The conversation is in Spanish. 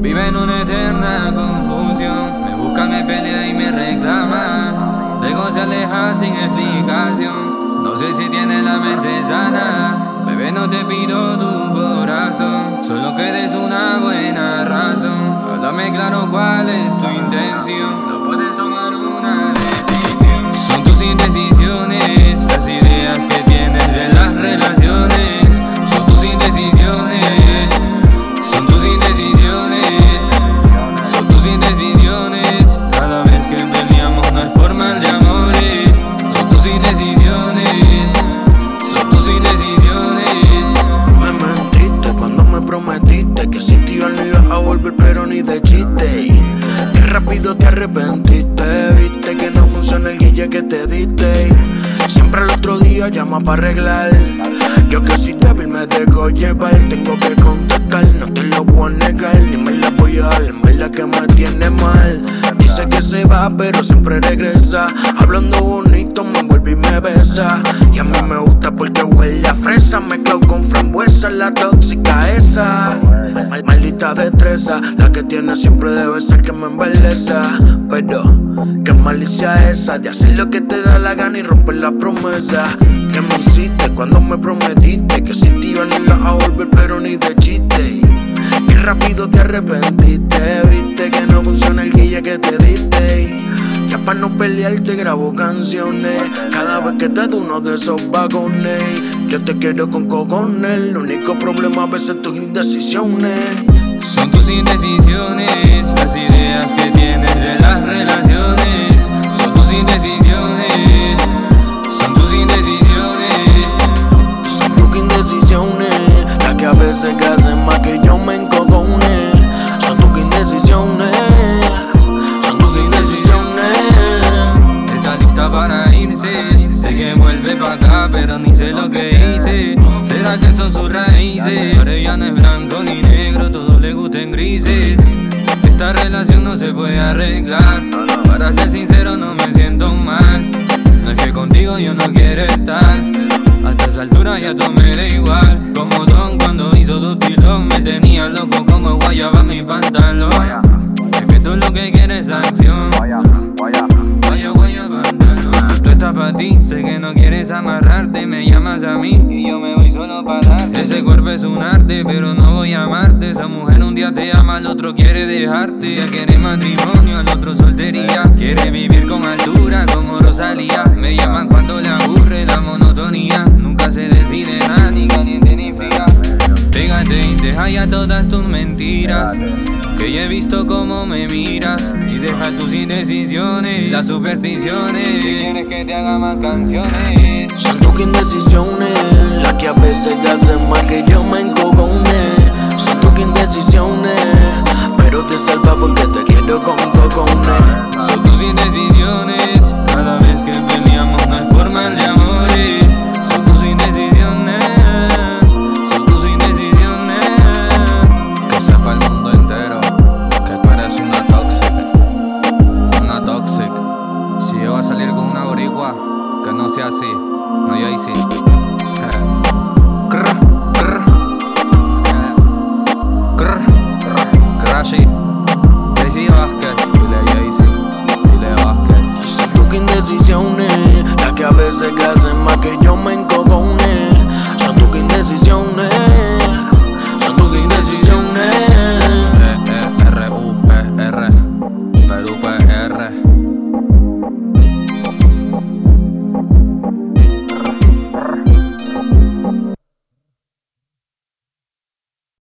Vive en una eterna confusión. Me busca, me pelea y me reclama. Luego se aleja sin explicación. No sé si tiene la mente sana. Bebé, no te pido tu corazón. Solo que eres una buena razón. Háblame claro cuál es tu intención. No puedes tomar una decisión. Son tus indecisiones. Indecisiones. Cada vez que peleamos no por mal de amores. Son tus indecisiones, son tus indecisiones. Me mentiste cuando me prometiste que sin ti yo no ibas a volver, pero ni de chiste. Qué rápido te arrepentiste, viste que no funciona el guille que te diste. Siempre al otro día llama para arreglar. Yo que soy débil me dejo llevar, tengo que contestar, no te lo voy a negar, ni me la voy a dar, verdad que me se va, pero siempre regresa. Hablando bonito, me envuelve y me besa. Y a mí me gusta porque huele a fresa, mezclado con frambuesa, la tóxica esa. Mal- maldita destreza, la que tiene siempre debe ser que me embeleza. Pero, qué malicia esa de hacer lo que te da la gana y romper la promesa. Que me hiciste cuando me prometiste que ti yo no ibas a volver, pero ni de chiste. Qué rápido te arrepentiste, viste que no funciona el que te diste. Ya para no pelearte grabo canciones. Cada vez que te doy uno de esos vagones, yo te quiero con cogones. El único problema a veces tus indecisiones. Son tus indecisiones, las ideas que tienes de las relaciones. Son tus indecisiones, son tus indecisiones. Son tus indecisiones, las que a veces que hacen más que yo me encogone. Pero ni sé lo que hice. ¿Será que son sus raíces? Ahora ya no es blanco ni negro, todo le gusta en grises. Esta relación no se puede arreglar. Para ser sincero, no me siento mal. No es que contigo yo no quiero estar. A esa altura ya todo me da igual. Como Don cuando hizo tu tilón, me tenía loco como guayaba mi pantalón. Es que tú lo que quieres es acción. Sé que no quieres amarrarte. Me llamas a mí y yo me voy solo para darte. Ese cuerpo es un arte, pero no voy a amarte. Esa mujer un día te ama, al otro quiere dejarte. Ella quiere matrimonio, al otro soltería. Quiere vivir con altura como Rosalía. Me llaman cuando le aburre la monotonía. Nunca se decide nada, ni caliente ni fría. Pégate y deja ya todas tus mentiras. Que ya he visto cómo me miras. Y deja tus indecisiones, las supersticiones. Si quieres que te haga más canciones. Son tus indecisiones, las que a veces te hacen más que yo me encogone. Son tus indecisiones, pero te salva porque te quiero con Vázquez. Son tus